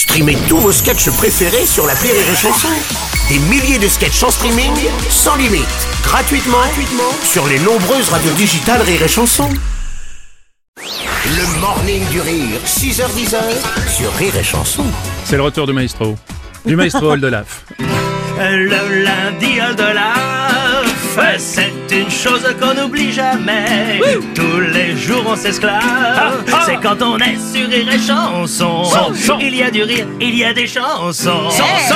Streamez tous vos sketchs préférés sur la Rire et Chanson. Des milliers de sketchs en streaming, sans limite, gratuitement, gratuitement sur les nombreuses radios digitales Rire et Chanson. Le morning du rire, 6h10 sur Rire et Chanson. C'est le retour du maestro. Du maestro Oldelaf. Le lundi de c'est une chose qu'on n'oublie jamais. Tous les jours on s'esclave. C'est quand on est sur Rire et Chanson. Il y a du rire, il y a des chansons.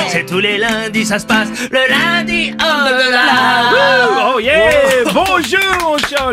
C'est tous les lundis, ça se passe. Le lundi de la Oh yeah. Bonjour mon cher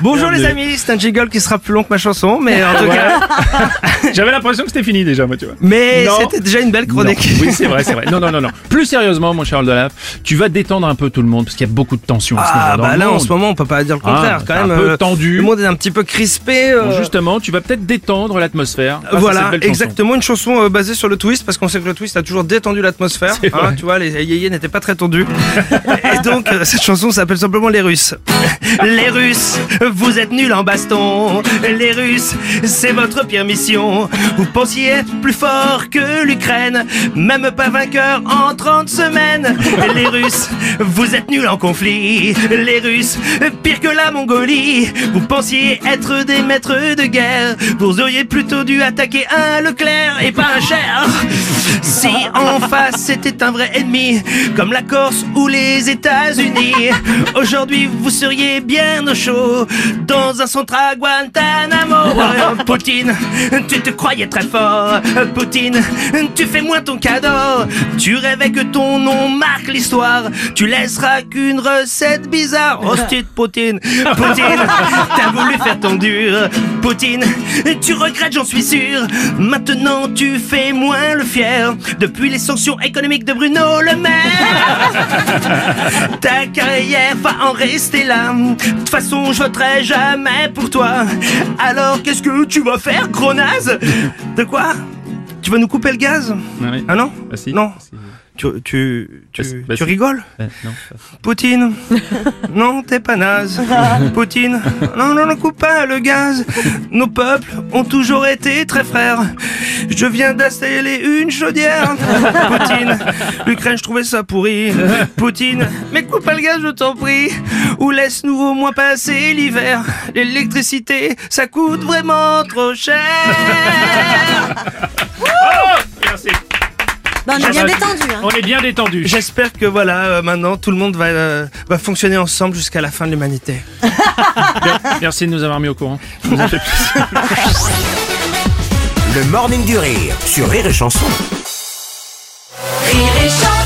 Bonjour les amis, c'est un jingle qui sera plus long que ma chanson, mais en tout cas. J'avais l'impression que c'était fini déjà, moi, tu vois. Mais c'était déjà une belle chronique. Non. Oui, c'est vrai, c'est vrai. Non, non, non, non. Plus sérieusement, mon cher Oldelaf, tu vas détendre un peu tout le monde parce qu'il y a beaucoup de tension à ce Ah bah le là en ce moment on peut pas dire le contraire Ah, quand c'est même un peu euh, tendu. le monde est un petit peu crispé euh, Bon, justement, tu vas peut-être détendre l'atmosphère. à voilà cette belle chanson. exactement une chanson euh, basée sur le twist parce qu'on sait que le twist a toujours détendu l'atmosphère vrai. tu vois les yéyés n'étaient pas très tendus et donc euh, cette chanson s'appelle simplement les Russes les Russes vous êtes nuls en baston les Russes c'est votre pire mission vous pensiez être plus fort que l'Ukraine même pas vainqueur en 30 semaines. Les Russes vous êtes nuls en conflit. Les Russes pire que la Mongolie. Vous pensiez être des maîtres de guerre. Vous auriez plutôt dû attaquer un Leclerc et pas un Cher. Si en face c'était un vrai ennemi comme la Corse ou les États-Unis aujourd'hui vous seriez bien au chaud dans un centre à Guantanamo. Poutine te croyais très fort. Poutine tu fais moins ton cadeau. Tu rêvais que ton nom marque l'histoire. Tu laisseras qu'une recette bizarre. Hostie de Poutine. Poutine t'as voulu faire ton dur. Poutine tu regrettes j'en suis sûr. Maintenant tu fais moins le fier. Depuis les sanctions économiques de Bruno Le Maire. Ta carrière va en rester là. De toute façon, je voterai jamais pour toi. Alors, qu'est-ce que tu vas faire, gros naze? De quoi? Tu vas nous couper le gaz? Ah oui. Ah non si. Non. Si. Tu, tu, tu, Bah bah tu rigoles non. Poutine Non, t'es pas naze. Poutine Non, non, ne coupe pas le gaz. Nos peuples ont toujours été très frères. Je viens d'installer une chaudière. Poutine L'Ukraine, je trouvais ça pourri. Poutine Mais coupe pas le gaz, je t'en prie. Ou laisse-nous au moins passer l'hiver. L'électricité, ça coûte vraiment trop cher. Merci. Bah, on est bien détendu. Hein. On est bien détendu. J'espère que voilà, euh, maintenant, tout le monde va, euh, va fonctionner ensemble jusqu'à la fin de l'humanité. Merci de nous avoir mis au courant. Le morning du rire sur Rire et Chanson. Rire et chanson.